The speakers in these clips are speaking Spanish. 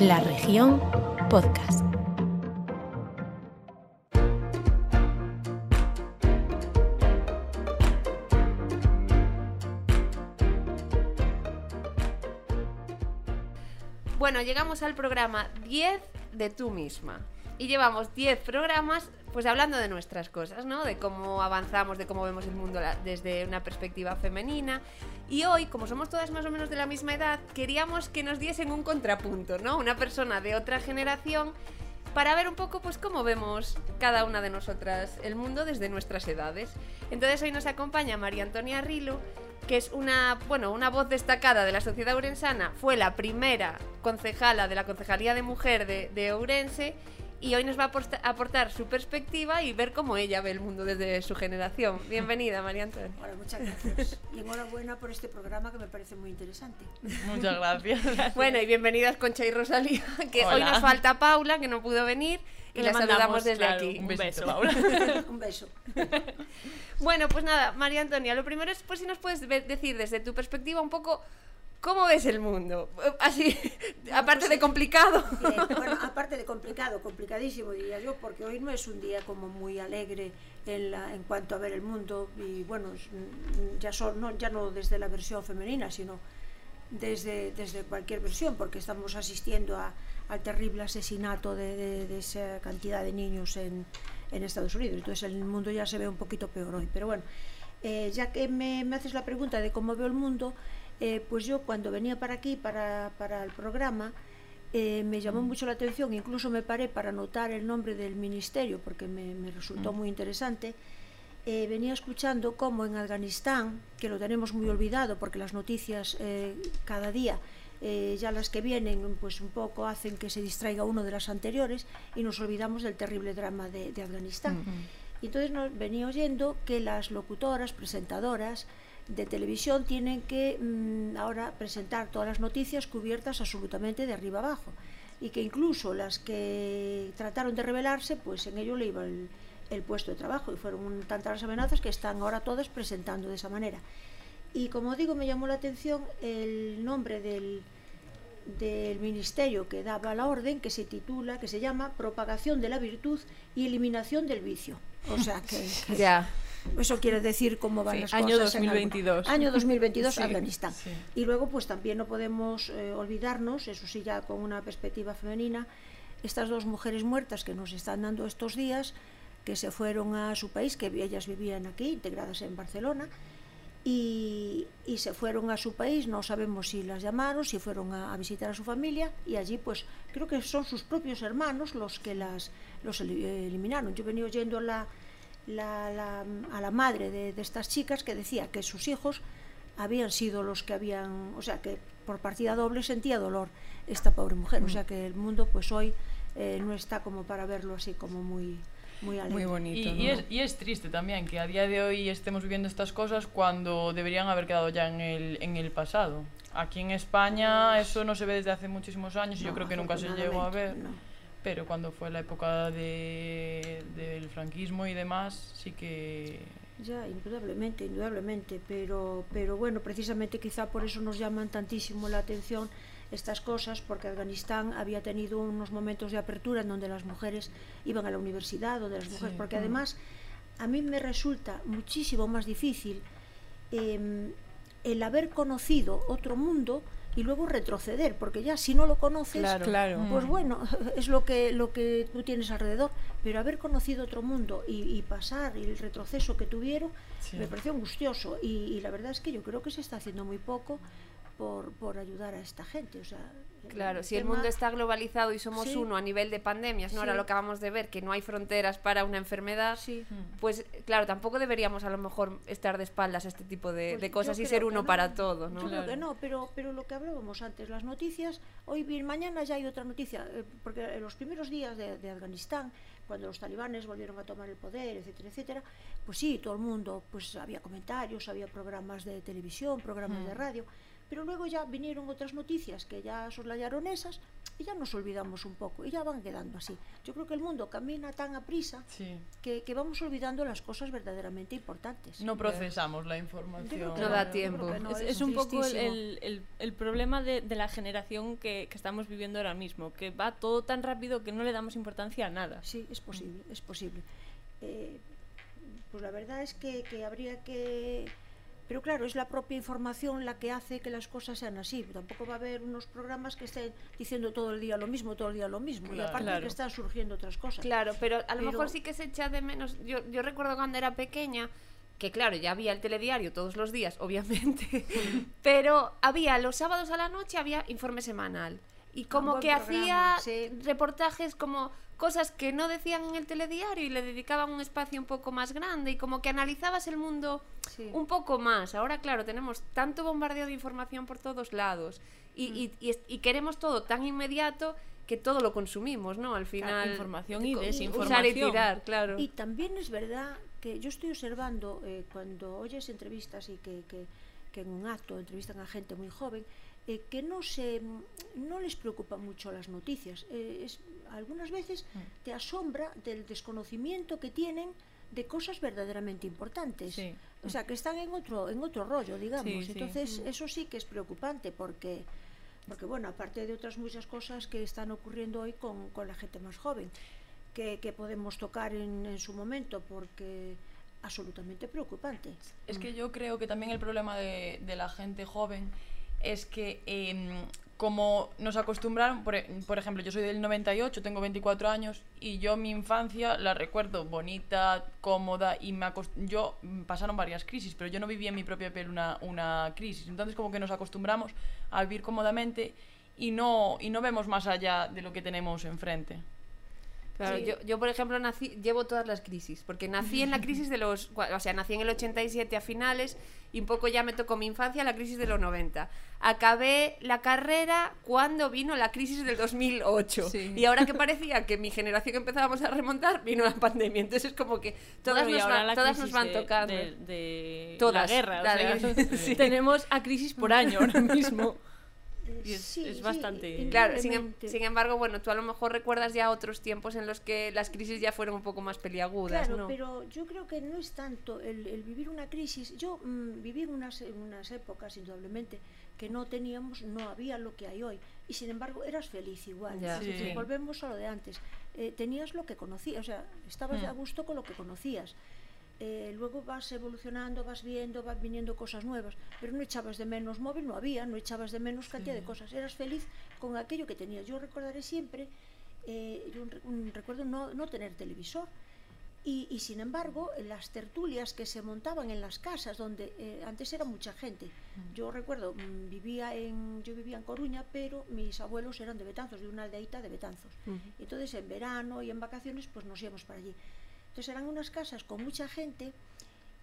La región podcast. Bueno, llegamos al programa 10 de tú misma. Y llevamos 10 programas pues hablando de nuestras cosas, ¿no? De cómo avanzamos, de cómo vemos el mundo desde una perspectiva femenina. Y hoy, como somos todas más o menos de la misma edad, queríamos que nos diesen un contrapunto, ¿no? Una persona de otra generación para ver un poco pues cómo vemos cada una de nosotras el mundo desde nuestras edades. Entonces hoy nos acompaña María Antonia Rilo, que es una, bueno, una voz destacada de la sociedad urensana, fue la primera concejala de la Concejalía de Mujer de, de Ourense y hoy nos va a aporta- aportar su perspectiva y ver cómo ella ve el mundo desde su generación. Bienvenida, María Antonia. Bueno, muchas gracias. Y enhorabuena por este programa que me parece muy interesante. Muchas gracias. Bueno, y bienvenidas Concha y Rosalía, que hoy Hola. nos falta Paula, que no pudo venir, y la saludamos desde claro, aquí. Un beso. Paula. Un beso. Bueno, pues nada, María Antonia, lo primero es pues si nos puedes decir desde tu perspectiva un poco cómo ves el mundo. Eh, Así, aparte de complicado. Bien, bueno, aparte de complicado, complicadísimo diría yo, porque hoy no es un día como muy alegre en, la, en cuanto a ver el mundo y bueno, mm, ya, son, no, ya no desde la versión femenina, sino desde, desde cualquier versión, porque estamos asistiendo a, al terrible asesinato de, de- de esa cantidad de niños en, en Estados Unidos. Entonces el mundo ya se ve un poquito peor hoy. Pero bueno, eh, ya que me, me haces la pregunta de cómo veo el mundo, eh, pues yo cuando venía para aquí, para, para el programa, eh, me llamó mucho la atención, incluso me paré para anotar el nombre del ministerio, porque me, me resultó muy interesante. Eh, venía escuchando cómo en Afganistán, que lo tenemos muy olvidado, porque las noticias eh, cada día, ya las que vienen, pues un poco hacen que se distraiga uno de las anteriores y nos olvidamos del terrible drama de, de Afganistán. Y entonces nos venía oyendo que las locutoras, presentadoras de televisión tienen que mm, ahora presentar todas las noticias cubiertas absolutamente de arriba abajo y que incluso las que trataron de rebelarse, pues en ello le iba el, puesto de trabajo y fueron tantas las amenazas que están ahora todas presentando de esa manera. Y como digo, me llamó la atención el nombre del, del ministerio que daba la orden, que se titula, que se llama Propagación de la Virtud y Eliminación del Vicio. O sea que Ya. Eso quiere decir cómo van Sí, las año cosas. en algún- 2022. Año 2022, Sí, Afganistán. sí. Y luego, pues también no podemos eh, olvidarnos, eso sí, ya con una perspectiva femenina, estas dos mujeres muertas que nos están dando estos días, que se fueron a su país, que ellas vivían aquí, integradas en Barcelona, y, y se fueron a su país, no sabemos si las llamaron, si fueron a, a visitar a su familia, y allí pues creo que son sus propios hermanos los que las los eli- eliminaron. Yo venía oyendo la, la- la- a la madre de, de estas chicas que decía que sus hijos habían sido los que habían, o sea que por partida doble sentía dolor esta pobre mujer, o sea que el mundo pues hoy eh, no está como para verlo así como muy muy. Muy bonito. y ¿no? es, y es triste también que a día de hoy estemos viviendo estas cosas cuando deberían haber quedado ya en el, en el pasado. Aquí en España eso no se ve desde hace muchísimos años y yo creo que nunca se llegó a ver. no. Pero cuando fue la época de, del franquismo y demás, sí que... Ya, indudablemente, indudablemente, pero, pero bueno, precisamente quizá por eso nos llaman tantísimo la atención estas cosas, porque Afganistán había tenido unos momentos de apertura en donde las mujeres iban a la universidad, donde las mujeres, Sí. porque además a mí me resulta muchísimo más difícil em, el haber conocido otro mundo y luego retroceder, porque ya si no lo conoces, Claro, claro. pues bueno, es lo que, lo que tú tienes alrededor, pero haber conocido otro mundo y, y pasar y el retroceso que tuvieron Sí. me pareció angustioso y, y la verdad es que yo creo que se está haciendo muy poco por, por ayudar a esta gente. O sea, Claro, si el mundo está globalizado y somos Sí. uno a nivel de pandemias, ¿no? Ahora lo acabamos de ver, que no hay fronteras para una enfermedad, Sí. pues claro, tampoco deberíamos a lo mejor estar de espaldas a este tipo de, Pues de cosas y ser uno no. para todo, ¿no? Yo creo Claro. que no, pero, pero lo que hablábamos antes, las noticias, hoy bien, mañana ya hay otra noticia, eh, porque en los primeros días de, de Afganistán, cuando los talibanes volvieron a tomar el poder, etcétera, etcétera, pues sí, todo el mundo, pues había comentarios, había programas de televisión, programas de radio, pero luego ya vinieron otras noticias que ya soslayaron esas y ya nos olvidamos un poco y ya van quedando así. Yo creo que el mundo camina tan a prisa Sí. que, que vamos olvidando las cosas verdaderamente importantes. No procesamos la información. No da tiempo. no, es, es es un poco el- el- el problema de, de la generación que, que estamos viviendo ahora mismo, que va todo tan rápido que no le damos importancia a nada. Sí, es posible, es posible. Eh, pues la verdad es que, que habría que... Pero claro, es la propia información la que hace que las cosas sean así. Tampoco va a haber unos programas que estén diciendo todo el día lo mismo, todo el día lo mismo. y aparte Claro. que están surgiendo otras cosas. Claro, pero a lo Pero- mejor sí que se echa de menos. Yo, yo recuerdo cuando era pequeña que claro, ya había el telediario todos los días, obviamente, pero había los sábados a la noche había informe semanal y como buen que programa, hacía sí. reportajes como cosas que no decían en el telediario y le dedicaban un espacio un poco más grande y como que analizabas el mundo Sí. un poco más. Ahora, claro, tenemos tanto bombardeo de información por todos lados y, y- y y queremos todo tan inmediato que todo lo consumimos, ¿no? Al final. información y co- desinformación. Usar y tirar, claro. Y también es verdad que yo estoy observando eh, cuando oyes entrevistas y que, que- que en un acto entrevistan a gente muy joven, eh, que no se no les preocupa mucho las noticias. Eh, es, algunas veces te asombra del desconocimiento que tienen de cosas verdaderamente importantes. Sí. O sea, que están en otro en otro rollo, digamos. Sí, sí. Entonces, eso sí que es preocupante porque porque bueno, aparte de otras muchas cosas que están ocurriendo hoy con, con la gente más joven, que, que podemos tocar en, en su momento, porque absolutamente preocupante. Es que yo creo que también el problema de, de la gente joven es que em, como nos acostumbraron, por, e- por ejemplo, yo soy del 98, tengo 24 años y yo mi infancia la recuerdo bonita, cómoda y me yo mm, pasaron varias crisis, pero yo no viví en mi propia piel una, una crisis. Entonces como que nos acostumbramos a vivir cómodamente y no, y no vemos más allá de lo que tenemos enfrente. Claro, Sí. yo, yo, por ejemplo, nací, llevo todas las crisis, porque nací en la crisis de los, o sea, nací en el 87 a finales y un poco ya me tocó mi infancia la crisis de los 90. Acabé la carrera cuando vino la crisis del 2008 Sí. y ahora que parecía que mi generación empezábamos a remontar, vino la pandemia. Entonces es como que todas, Bueno, nos, va- todas nos van de- tocando. De, de Todas, la guerra. o sea, Sí. Tenemos a crisis por año ahora mismo. Y es- es bastante- Claro, sin, em- sin embargo, bueno, tú a lo mejor recuerdas ya otros tiempos en los que las crisis ya fueron un poco más peliagudas, Claro, ¿no? pero yo creo que no es tanto el, el vivir una crisis. Yo mm, viví en unas, en unas épocas, indudablemente, que no teníamos, no había lo que hay hoy. Y sin embargo, eras feliz igual. Ya. Decir. Volvemos a lo de antes. Eh, tenías lo que conocías, o sea, estabas Mm. a gusto con lo que conocías. Eh, luego vas evolucionando, vas viendo, van viniendo cosas nuevas, pero no echabas de menos móvil, no había, no echabas de menos cantidad de cosas, eras feliz con aquello que tenías. Yo recordaré siempre, eh, yo un re- un recuerdo no, no tener televisor, y, y, sin embargo, las tertulias que se montaban en las casas, donde eh, antes era mucha gente. Yo recuerdo, mm, vivía en, yo vivía en Coruña, pero mis abuelos eran de Betanzos, de una aldeita de Betanzos. Entonces, en verano y en vacaciones, pues nos íbamos para allí. Entonces, eran unas casas con mucha gente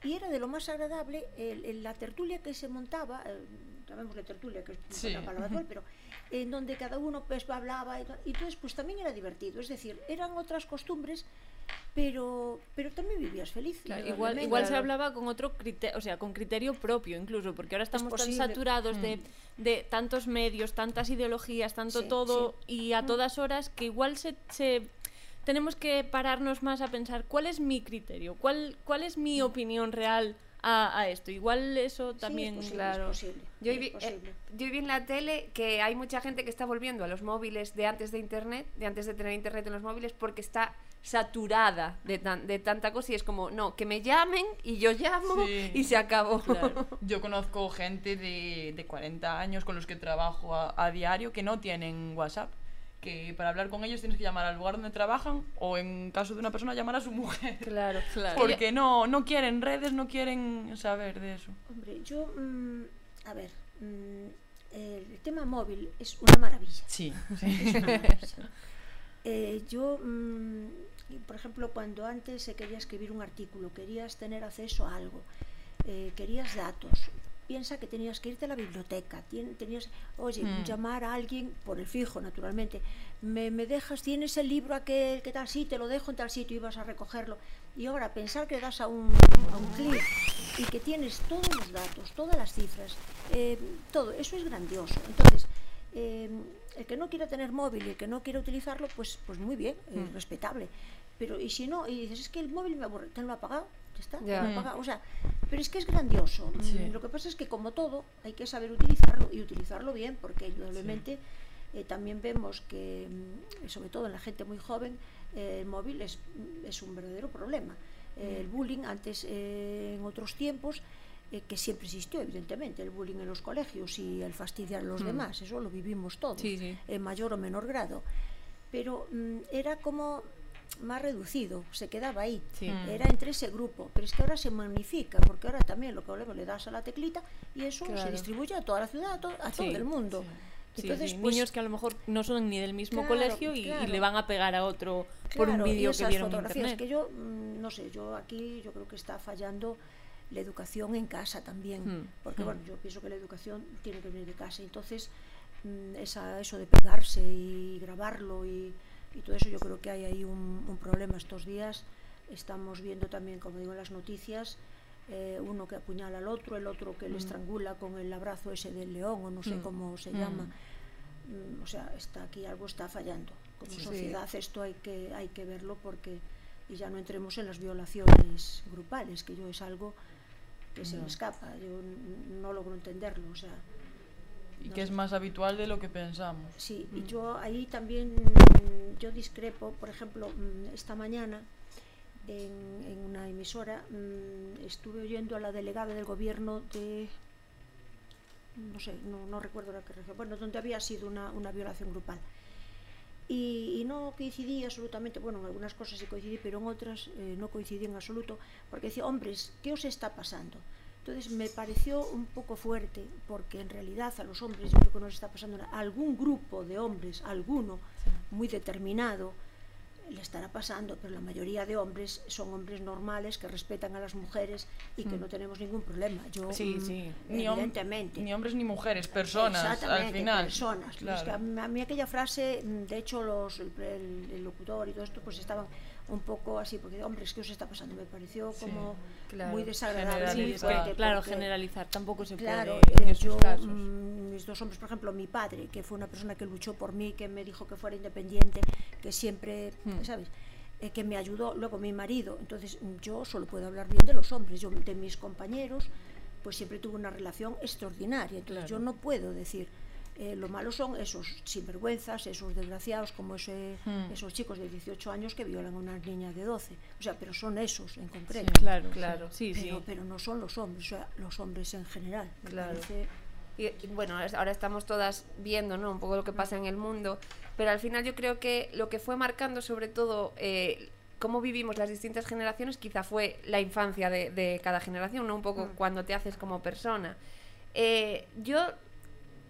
y era de lo más agradable el- el- la tertulia que se montaba, eh, llamémosle tertulia, que es Sí. una palabra actual, pero en donde cada uno pues hablaba y, to- y entonces pues también era divertido, es decir, eran otras costumbres, pero pero también vivías feliz. Claro, igual, igual se hablaba con otro criterio, o sea, con criterio propio incluso, porque ahora estamos tan saturados de, de tantos medios, tantas ideologías, tanto Sí, todo y a todas horas que igual se, se- tenemos que pararnos más a pensar cuál es mi criterio, cuál, cuál es mi opinión real a, a esto. Igual eso Sí, también... es posible, claro. es posible, Yo es vi, eh, yo vi en la tele que hay mucha gente que está volviendo a los móviles de antes de internet, de antes de tener internet en los móviles, porque está saturada de, tan- de tanta cosa y es como, no, que me llamen y yo llamo Sí. y se acabó. Claro. Yo conozco gente de, de 40 años con los que trabajo a, a diario que no tienen WhatsApp. Que para hablar con ellos tienes que llamar al lugar donde trabajan o en caso de una persona llamar a su mujer. Claro, Claro. Porque no, no quieren redes, no quieren saber de eso. Hombre, yo, mm, a ver, mm, el tema móvil es una maravilla. Sí, es una maravilla. Eh, yo, mm, y, por ejemplo, cuando antes se quería escribir un artículo, querías tener acceso a algo, eh, querías datos. Piensa que tenías que irte a la biblioteca, tenías, oye, Mm. llamar a alguien por el fijo, naturalmente. Me, me dejas, tienes el libro aquel, que tal, sí, te lo dejo en tal sitio y vas a recogerlo. Y ahora pensar que das a un, a un clic y que tienes todos los datos, todas las cifras, eh, todo, eso es grandioso. Entonces, eh, el que no quiera tener móvil y el que no quiera utilizarlo, pues, pues muy bien, eh, Mm. respetable. Pero y si no, y dices, es que el móvil me aburre, te lo ha apagado, ya está, Mm. O sea, pero es que es grandioso. Mm, Sí. Lo que pasa es que como todo, hay que saber utilizarlo y utilizarlo bien, porque indudablemente eh, también vemos que, mm, sobre todo en la gente muy joven, eh, el móvil es, es un verdadero problema. Eh, el bullying antes, eh, en otros tiempos, eh, que siempre existió, evidentemente, el bullying en los colegios y el fastidiar a los demás, eso lo vivimos todos, Sí, sí. en mayor o menor grado. Pero mm, era como más reducido, se quedaba ahí, Sí. Mm. era entre ese grupo, pero es que ahora se magnifica, porque ahora también lo que hablamos, le das a la teclita y eso se Claro. distribuye a toda la ciudad, a, to- a Sí, todo el mundo. Sí, Entonces, pues, niños que a lo mejor no son ni del mismo Claro, colegio y, y claro. le van a pegar a otro por un y vídeo que vieron en internet. que yo mm, no sé yo aquí yo creo que está fallando la educación en casa también Mm, porque mm. bueno yo pienso que la educación tiene que venir de casa entonces mm, esa, eso de pegarse y grabarlo y, y todo eso yo creo que hay ahí un, un problema estos días estamos viendo también como digo en las noticias eh, uno que apuñala al otro el otro que le estrangula con el abrazo ese del león o no sé Mm, cómo se mm. llama Mm, o sea, está aquí algo está fallando. Como Sí. sociedad esto hay que hay que verlo porque y ya no entremos en las violaciones grupales, que yo es algo que se me escapa, yo no logro entenderlo, o sea, Y no que es más habitual de lo que pensamos. Sí, Mm. y yo ahí también mm, yo discrepo, por ejemplo, mm, esta mañana en, en una emisora mm, estuve oyendo a la delegada del gobierno de no sé, no, no recuerdo la que región, bueno, donde había sido una, una violación grupal. Y, y no coincidí absolutamente, bueno, en algunas cosas sí coincidí, pero en otras eh, no coincidí en absoluto, porque decía, hombres, ¿qué os está pasando? Entonces me pareció un poco fuerte, porque en realidad a los hombres, yo creo que nos está pasando a algún grupo de hombres, alguno muy determinado, le estará pasando, pero la mayoría de hombres son hombres normales que respetan a las mujeres y que no tenemos ningún problema. Yo, Sí, mm, sí. Ni, evidentemente. ni hombres ni mujeres, personas al final. personas. Es Claro. que a, mí, aquella frase, mm, de hecho, los, el locutor y todo esto, pues estaban un poco así, porque, hombre, es que os está pasando? Me pareció como claro. muy desagradable, Generalizar. fuerte. Claro, generalizar tampoco se Claro, puede en eh, yo, casos. mm, mis dos hombres, por ejemplo, mi padre, que fue una persona que luchó por mí, que me dijo que fuera independiente, que siempre, Hmm. ¿sabes? Eh, que me ayudó, luego mi marido, entonces mm, yo solo puedo hablar bien de los hombres, yo de mis compañeros, pues siempre tuve una relación extraordinaria, entonces yo no puedo decir, eh, lo malo son esos sinvergüenzas, esos desgraciados, como ese, Hmm. esos chicos de 18 años que violan a una niña de 12, o sea, pero son esos en concreto. Sí. Claro, Claro. Sí, Pero, sí. pero no son los hombres, o sea, los hombres en general. Me Claro. parece- Y, bueno, ahora estamos todas viendo ¿no? un poco lo que pasa en el mundo, pero al final yo creo que lo que fue marcando sobre todo eh, cómo vivimos las distintas generaciones quizá fue la infancia de, de cada generación, ¿no? un poco cuando te haces como persona. Eh, yo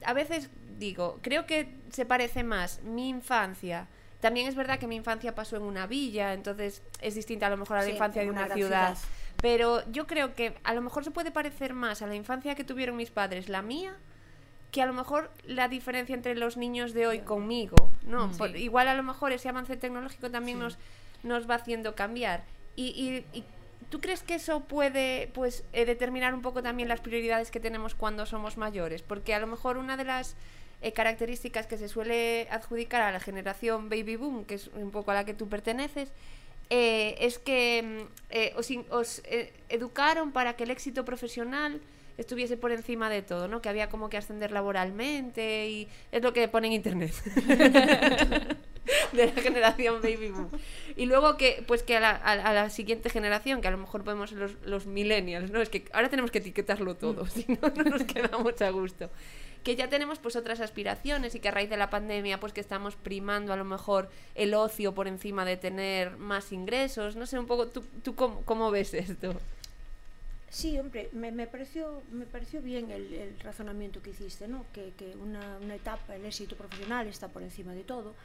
a veces digo, creo que se parece más mi infancia. También es verdad que mi infancia pasó en una villa, entonces es distinta a lo mejor a la Sí, infancia de una ciudad. ciudad. Pero yo creo que a lo mejor se puede parecer más a la infancia que tuvieron mis padres, la mía, que a lo mejor la diferencia entre los niños de hoy conmigo, ¿no? Por- igual a lo mejor ese avance tecnológico también nos, nos va haciendo cambiar. Y, y- y ¿tú crees que eso puede pues eh, determinar un poco también las prioridades que tenemos cuando somos mayores? Porque a lo mejor una de las eh, características que se suele adjudicar a la generación baby boom, que es un poco a la que tú perteneces, eh, es que mm, eh, os, os, educaron para que el éxito profesional estuviese por encima de todo, ¿no? Que había como que ascender laboralmente y es lo que pone en internet. de la generación baby boom. Y luego que pues que a la, a, a la siguiente generación, que a lo mejor podemos ser los, los millennials, ¿no? Es que ahora tenemos que etiquetarlo todo, si no, no nos quedamos a gusto. Que ya tenemos pues otras aspiraciones y que a raíz de la pandemia pues que estamos primando a lo mejor el ocio por encima de tener más ingresos. No sé, un poco, ¿tú, tú cómo, cómo ves esto? Sí, hombre, me, me pareció, me pareció bien el, el razonamiento que hiciste, ¿no? Que, que una, una etapa, el éxito profesional está por encima de todo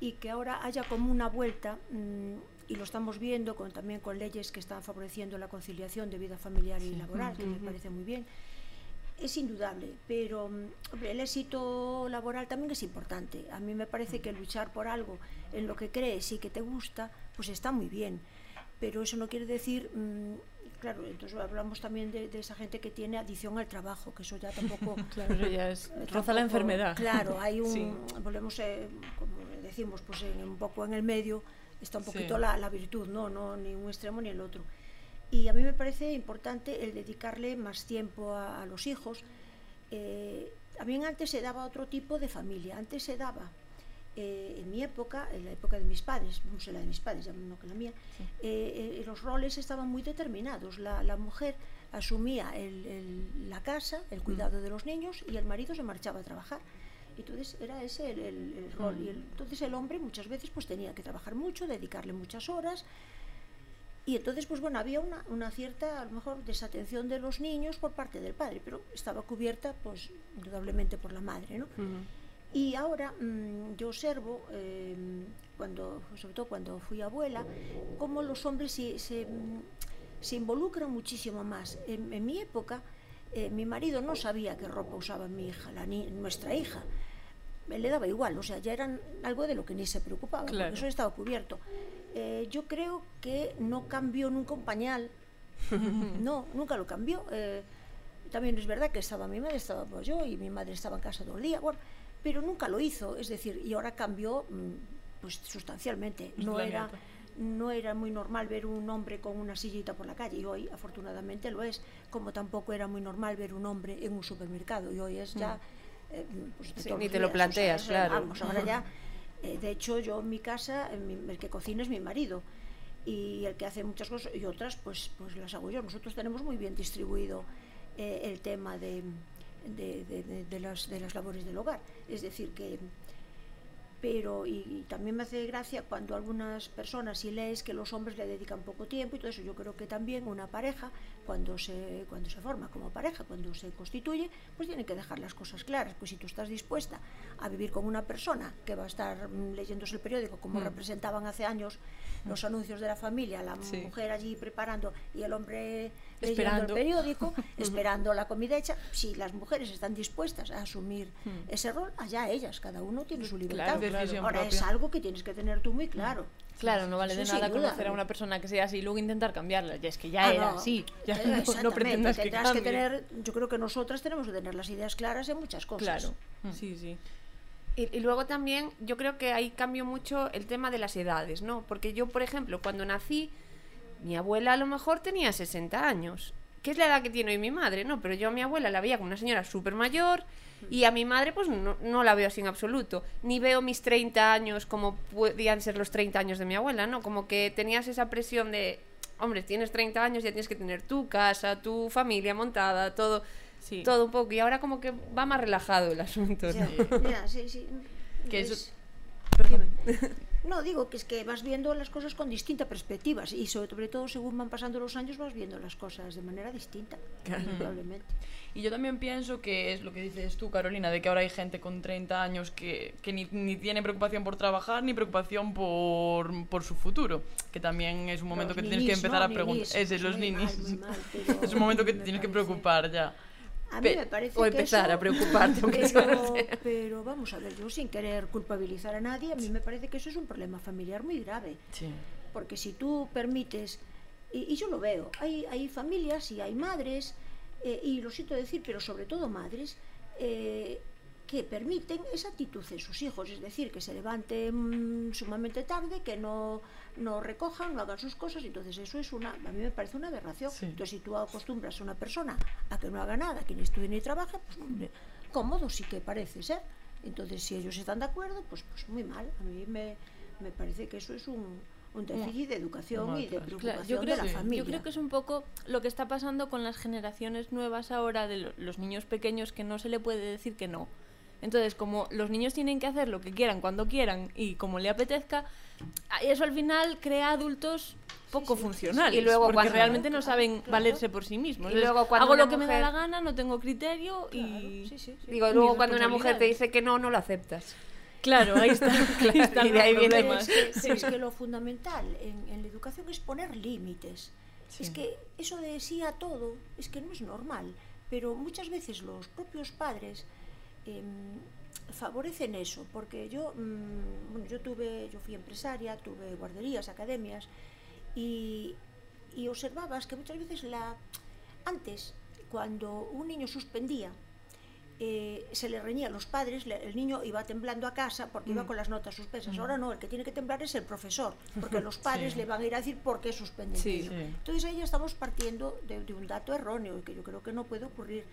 y que ahora haya como una vuelta, mm, y lo estamos viendo con, también con leyes que están favoreciendo la conciliación de vida familiar y laboral, que me parece muy bien, es indudable, pero mm, hombre, el éxito laboral también es importante. A mí me parece que luchar por algo en lo que crees y que te gusta, pues está muy bien. Pero eso no quiere decir, mm, claro, entonces hablamos también de, de esa gente que tiene adicción al trabajo, que eso ya tampoco... Claro, ya es, roza la enfermedad. Claro, hay un, Sí. volvemos, eh, como decimos, pues en, un poco en el medio está un Sí. poquito la, la virtud, ¿no? no ni un extremo ni el otro. Y a mí me parece importante el dedicarle más tiempo a, a los hijos. Eh, también antes se daba otro tipo de familia, antes se daba, eh, en mi época, en la época de mis padres, no sé la de mis padres, ya no que la mía, eh, eh, los roles estaban muy determinados. La, la mujer asumía el- el- la casa, el cuidado de los niños y el marido se marchaba a trabajar. Entonces era ese el, el- el rol. Y el- entonces el hombre muchas veces pues tenía que trabajar mucho, dedicarle muchas horas. Y entonces, pues bueno, había una, una cierta, a lo mejor, desatención de los niños por parte del padre, pero estaba cubierta, pues, indudablemente por la madre, ¿no? Y ahora mm, yo observo, eh, cuando, sobre todo cuando fui abuela, cómo los hombres se, se, mm, se involucran muchísimo más. En, en mi época, eh, mi marido no sabía qué ropa usaba mi hija, la ni- nuestra hija. Le daba igual, o sea, ya eran algo de lo que ni se preocupaba, porque eso estaba cubierto. Eh, yo creo que no cambió nunca un pañal, no, nunca lo cambió. Eh, también es verdad que estaba mi madre, estaba pues, yo y mi madre estaba en casa todo el día, bueno, pero nunca lo hizo, es decir, y ahora cambió mm, pues sustancialmente. No era, planeta. no era muy normal ver un hombre con una sillita por la calle y hoy afortunadamente lo es, como tampoco era muy normal ver un hombre en un supermercado y hoy es ya... eh, pues, Sí, ni te lo planteas, claro. Vamos, ahora ya... eh, de hecho, yo en mi casa, en mi- el que cocina es mi marido y el que hace muchas cosas y otras pues pues las hago yo. Nosotros tenemos muy bien distribuido eh, el tema de, de, de- de- de las, de las labores del hogar. Es decir que pero y, y también me hace gracia cuando algunas personas si lees que los hombres le dedican poco tiempo y todo eso yo creo que también una pareja cuando se cuando se forma como pareja cuando se constituye pues tiene que dejar las cosas claras. Pues si tú estás dispuesta a vivir con una persona que va a estar mm, leyéndose el periódico como representaban hace años los anuncios de la familia la Sí. mujer allí preparando y el hombre leyendo el periódico esperando la comida hecha si las mujeres están dispuestas a asumir ese rol allá ellas cada uno tiene su libertad. Claro, ahora es algo que tienes que tener tú muy claro Claro, no vale de nada duda. conocer a una persona que sea así y luego intentar cambiarla. Ya es que ya Ah, era no. así. Ya no- no, pretendas que tendrás cambie. tener yo creo que nosotras tenemos que tener las ideas claras en muchas cosas Claro, sí, sí. Y, y luego también yo creo que ahí cambio mucho el tema de las edades, ¿no? Porque yo, por ejemplo, cuando nací, mi abuela a lo mejor tenía 60 años, que es la edad que tiene hoy mi madre, ¿no? Pero yo a mi abuela la veía como una señora súper mayor y a mi madre pues no, no la veo así en absoluto. Ni veo mis 30 años como podían ser los 30 años de mi abuela, ¿no? Como que tenías esa presión de, hombre, tienes 30 años, ya tienes que tener tu casa, tu familia montada, todo, Sí. todo un poco. Y ahora como que va más relajado el asunto, ¿no? Ya, ya, sí, sí. Que eso-. No, digo que es que vas viendo las cosas con distintas perspectivas y sobre todo según van pasando los años vas viendo las cosas de manera distinta, indudablemente. Y yo también pienso que es lo que dices tú, Carolina, de que ahora hay gente con 30 años que, que ni, ni tiene preocupación por trabajar ni preocupación por, por su futuro. Que también es un momento Los que tienes que empezar ¿no? a preguntar. Ese, los mal, ninis. muy mal, pero es un momento que te tienes que preocupar ya. A mí Pe- me parece o que empezar eso- a preocuparte, aunque pero, pero vamos a ver, yo sin querer culpabilizar a nadie, a mí me parece que eso es un problema familiar muy grave. Sí. Porque si tú permites, y, y yo lo veo, hay, hay familias y hay madres, eh, y lo siento decir, pero sobre todo madres, eh, que permiten esa actitud en sus hijos, es decir, que se levanten sumamente tarde, que no, no recojan, no hagan sus cosas, entonces eso es una, a mí me parece una aberración. Sí. Entonces si tú acostumbras a una persona a que no haga nada, que ni estudie ni trabaje, pues hombre, cómodo sí que parece ser. Entonces si ellos están de acuerdo, pues, pues muy mal. A mí me, me parece que eso es un, un déficit de educación y de preocupación Claro, yo, creo, de la sí. familia. yo creo que es un poco lo que está pasando con las generaciones nuevas ahora de lo- los niños pequeños que no se le puede decir que no. Entonces, como los niños tienen que hacer lo que quieran cuando quieran y como le apetezca, eso al final crea adultos poco funcionales. Y luego porque cuando- realmente no saben claro. valerse por sí mismos. Y Entonces, luego cuando hago lo que me da la gana, no tengo criterio y... Claro, sí, sí, sí. Digo, luego cuando una mujer te dice que no, no lo aceptas. Claro, ahí está. ahí están y de ahí viene- problemas. Es que, es que lo fundamental en, en la educación es poner límites. Es que eso de sí a todo es que no es normal. pero muchas veces los propios padres eh, favorecen eso, porque yo, mmm, bueno, yo tuve, yo fui empresaria, tuve guarderías, academias, y, y observabas que muchas veces la antes, cuando un niño suspendía, eh, se le reñía a los padres, le, el niño iba temblando a casa porque mm. iba con las notas suspensas. Mm. Ahora no, el que tiene que temblar es el profesor, porque los padres sí. le van a ir a decir por qué suspende sí, sí. Entonces ahí ya estamos partiendo de, de, un dato erróneo, que yo creo que no puede ocurrir.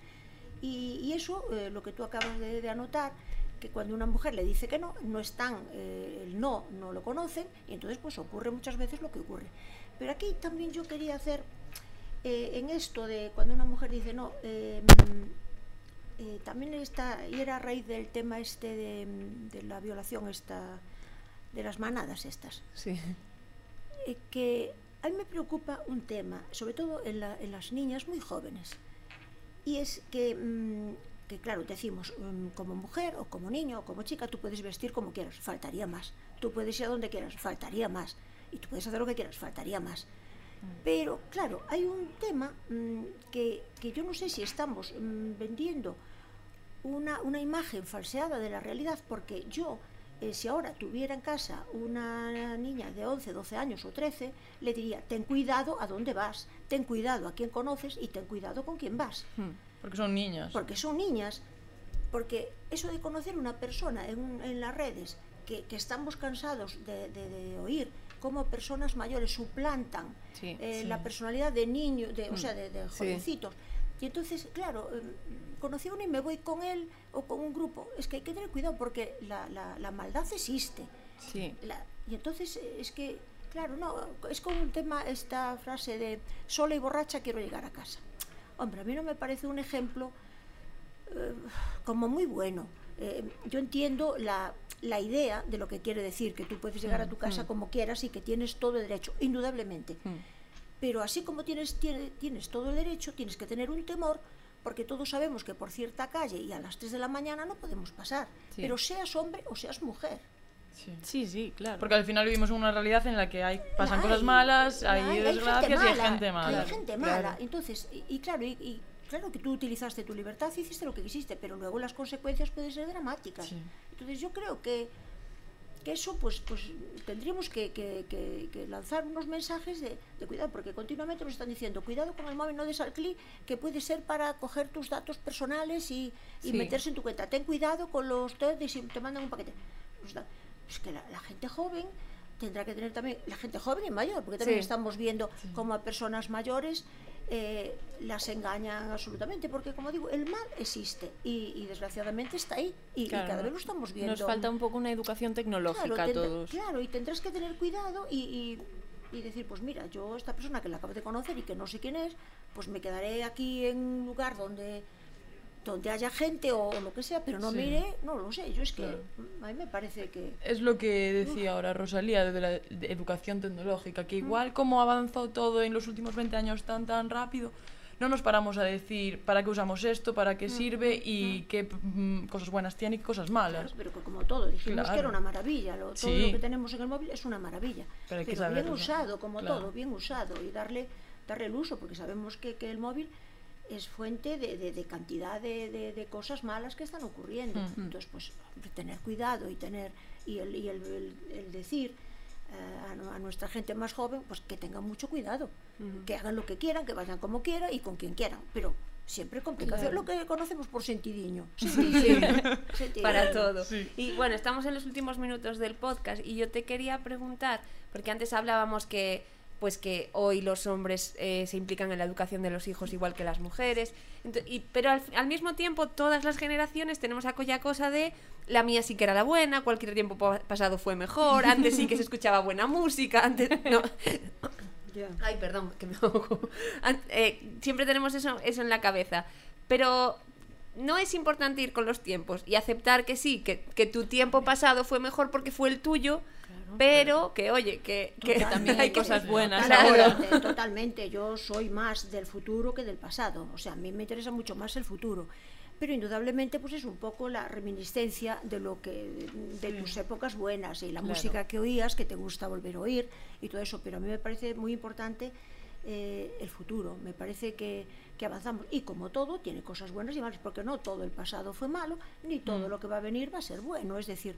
Y, y eso, eh, lo que tú acabas de, de, anotar, que cuando una mujer le dice que no, no están, eh, el no no lo conocen, y entonces pues ocurre muchas veces lo que ocurre. Pero aquí también yo quería hacer eh, en esto de cuando una mujer dice no, eh, también está, y era a raíz del tema este de, de la violación esta, de las manadas estas. Sí. Que a mí me preocupa un tema, sobre todo en, la, en las niñas muy jóvenes, y es que, mmm, que claro, decimos, mmm, como mujer o como niño o como chica, tú puedes vestir como quieras, faltaría más. Tú puedes ir a donde quieras, faltaría más. Y tú puedes hacer lo que quieras, faltaría más. Pero, claro, hay un tema mmm, que, que, yo no sé si estamos vendiendo una, una, imagen falseada de la realidad, porque yo, eh, si ahora tuviera en casa una niña de 11, 12 años o 13, le diría, ten cuidado a dónde vas, ten cuidado a quién conoces y ten cuidado con quién vas. Hmm, porque son niñas. Porque son niñas. Porque eso de conocer una persona en, en las redes que, que, estamos cansados de, de, de oír, cómo personas mayores suplantan sí, eh, sí. la personalidad de niños, de, mm. o sea, de, de jovencitos. Sí. Y entonces, claro, eh, conocí a uno y me voy con él o con un grupo. Es que hay que tener cuidado porque la, la, la maldad existe. Sí. La, y entonces es que, claro, no, es como un tema esta frase de sola y borracha quiero llegar a casa. Hombre, a mí no me parece un ejemplo eh, como muy bueno. Eh, yo entiendo la, la, idea de lo que quiere decir, que tú puedes llegar mm, a tu casa mm. como quieras y que tienes todo el derecho, indudablemente. Mm. Pero así como tienes, tienes, tienes todo el derecho, tienes que tener un temor, porque todos sabemos que por cierta calle y a las 3 de la mañana no podemos pasar. Sí. Pero seas hombre o seas mujer. Sí. sí. sí, claro. Porque al final vivimos en una realidad en la que hay pasan hay, cosas malas, hay, hay desgracias y hay gente mala. Hay gente mala. Claro. Entonces, y, y claro, y, y claro que tú utilizaste tu libertad y hiciste lo que quisiste, pero luego las consecuencias pueden ser dramáticas. Sí. Entonces yo creo que, que eso pues, pues tendríamos que, que, que, que lanzar unos mensajes de, de, cuidado, porque continuamente nos están diciendo, cuidado con el móvil, no des al clic, que puede ser para coger tus datos personales y, y sí. meterse en tu cuenta. Ten cuidado con los y si te mandan un paquete. Pues, pues que la, la gente joven tendrá que tener también la gente joven y mayor, porque también sí. estamos viendo sí. como a personas mayores eh, las engañan absolutamente, porque como digo, el mal existe y, y desgraciadamente está ahí y, claro. y, cada vez lo estamos viendo. Nos falta un poco una educación tecnológica claro, a todos. Claro, y tendrás que tener cuidado y, y, decir, pues mira, yo esta persona que la acabo de conocer y que no sé quién es, pues me quedaré aquí en un lugar donde donde haya gente o lo que sea, pero no sí. mire, no lo sé, yo es que claro. a mí me parece que... Es lo que decía Uf. ahora Rosalía de la de educación tecnológica, que igual mm. como avanzó todo en los últimos 20 años tan tan rápido, no nos paramos a decir para qué usamos esto, para qué mm. sirve y mm. qué mm, cosas buenas tiene y qué cosas malas. Claro, pero como todo, dijimos claro. que era una maravilla, lo, todo sí. lo que tenemos en el móvil es una maravilla. Pero, pero bien usado, como claro. todo, bien usado y darle, darle el uso, porque sabemos que, que el móvil es fuente de, de, de cantidad de, de, cosas malas que están ocurriendo. Mm. Entonces, pues, tener cuidado y tener y el, y el, el, el decir eh, a, a, nuestra gente más joven, pues que tengan mucho cuidado, que hagan lo que quieran, que vayan como quieran y con quien quieran, pero siempre con claro. lo que conocemos por sentidiño. sentidiño. sentidiño. Para todo. Sí. Y bueno, estamos en los últimos minutos del podcast y yo te quería preguntar, porque antes hablábamos que pues que hoy los hombres eh, se implican en la educación de los hijos igual que las mujeres. Entonces, y, pero al, al, mismo tiempo, todas las generaciones tenemos aquella cosa de la mía sí que era la buena, cualquier tiempo pasado fue mejor, antes sí que se escuchaba buena música, antes no. Yeah. Ay, perdón, que me ahogo. Eh, siempre tenemos eso, eso en la cabeza. Pero no es importante ir con los tiempos y aceptar que sí, que, que tu tiempo pasado fue mejor porque fue el tuyo pero que oye, que, que también hay cosas buenas totalmente, ahora. Totalmente, yo soy más del futuro que del pasado, o sea, a mí me interesa mucho más el futuro. Pero indudablemente pues es un poco la reminiscencia de lo que de tus épocas buenas y la claro. música que oías que te gusta volver a oír y todo eso, pero a mí me parece muy importante eh, el futuro. Me parece que, que avanzamos. Y como todo, tiene cosas buenas y malas, porque no todo el pasado fue malo, ni todo lo que va a venir va a ser bueno. Es decir,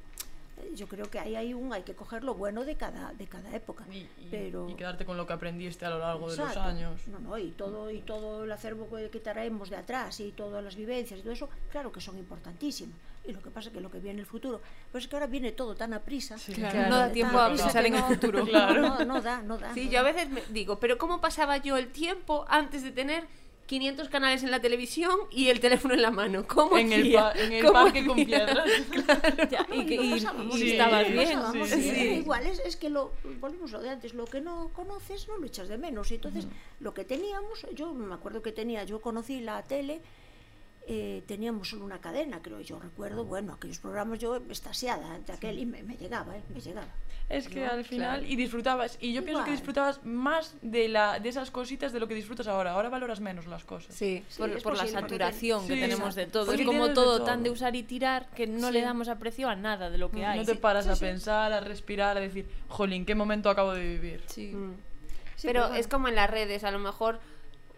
eh, yo creo que ahí hay un hay que coger lo bueno de cada de cada época Y, y- pero y quedarte con lo que aprendiste a lo largo de los años. No, no, y todo, y todo el acervo que traemos de atrás y todas las vivencias y todo eso, claro que son importantísimas. Y lo que pasa es que lo que viene el futuro, pues es que ahora viene todo tan a prisa. Claro, no da tiempo a pensar en el futuro. Claro. No, no da, no da. Sí, no yo a veces me digo, pero ¿cómo pasaba yo el tiempo antes de tener 500 canales en la televisión y el teléfono en la mano? ¿Cómo En el, hacía? pa- en el ¿Cómo parque con piedras. Ya, y, que- y- y estabas bien. sí, sí. Igual es, es que lo volvemos a lo de antes, lo que no conoces no lo echas de menos. Y entonces lo que teníamos, yo me acuerdo que tenía, yo conocí la tele, eh, teníamos solo una cadena, creo yo recuerdo, bueno, aquellos programas yo estasiada de aquel y me, me llegaba, eh, me llegaba. Es que No, al final, claro. y disfrutabas, y yo pienso que disfrutabas más de, la, de esas cositas de lo que disfrutas ahora. Ahora valoras menos las cosas. Sí. Sí, por, la posible, saturación que Sí, tenemos de todo. porque Es como todo, todo. tan de usar y tirar que no le Sí. damos aprecio a nada de lo que hay. No te Sí. paras sí, a sí. pensar, a respirar, a decir, jolín, ¿qué momento acabo de vivir? Sí. Mm. Sí, pero pero es como en las redes, a lo mejor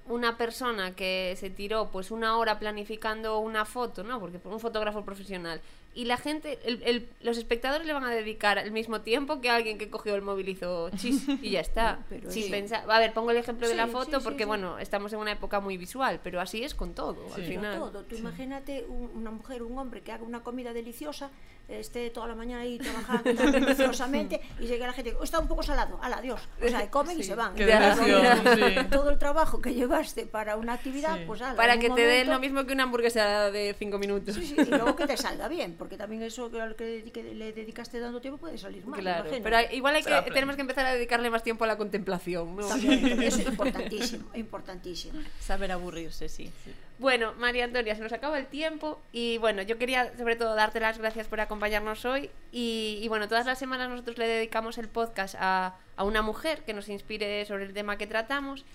una persona que se tiró pues una hora planificando una foto, ¿no? Porque un fotógrafo profesional. Y la gente, el- el- los espectadores le van a dedicar el mismo tiempo que alguien que cogió el móvil y hizo chis y ya está. Pero Sin sí. pensar. A ver, pongo el ejemplo de la foto sí, porque, sí. bueno, estamos en una época muy visual, pero así es con todo, al Sí. final. todo. Tú imagínate un- una mujer, un hombre que haga una comida deliciosa, esté toda la mañana ahí trabajando tan deliciosamente y llegue la gente, "Oh, está un poco salado, ala, adiós. O sea, comen y se van. Qué. Todo el trabajo que llevaste para una actividad, Sí. pues ala, Para que te den momento- lo mismo que una hamburguesa de 5 minutos. Sí, sí, y luego que te salga bien, porque también eso que al que le dedicaste dando tiempo puede salir mal. Claro, pero igual hay que, Pero- tenemos que empezar a dedicarle más tiempo a la contemplación, ¿no? También, también, eso es importantísimo, importantísimo. Saber aburrirse, sí. Bueno, María Antonia, se nos acaba el tiempo y bueno, yo quería sobre todo darte las gracias por acompañarnos hoy y, y, bueno, todas las semanas nosotros le dedicamos el podcast a, a una mujer que nos inspire sobre el tema que tratamos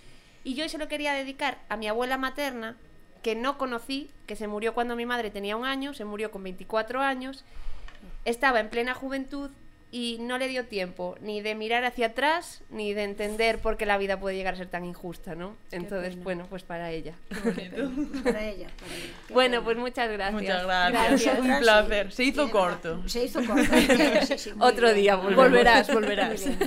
y yo hoy se lo quería dedicar a mi abuela materna que no conocí, que se murió cuando mi madre tenía un año, se murió con 24 años, estaba en plena juventud y no le dio tiempo ni de mirar hacia atrás ni de entender por qué la vida puede llegar a ser tan injusta, ¿no? Entonces, pena. bueno, pues para ella. Para ella, para ella. Qué Bueno, pena. pues muchas gracias. Muchas gracias. Un sí. placer. Se hizo Sí, corto. Se hizo corto. sí, sí, muy Otro bien. día. Volverás, Muy volverás. bien.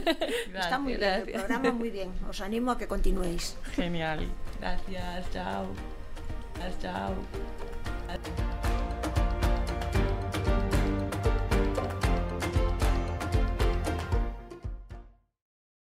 Está muy bien, el programa muy bien. Os animo a que continuéis. Genial. Gracias, chao. Chao, chao.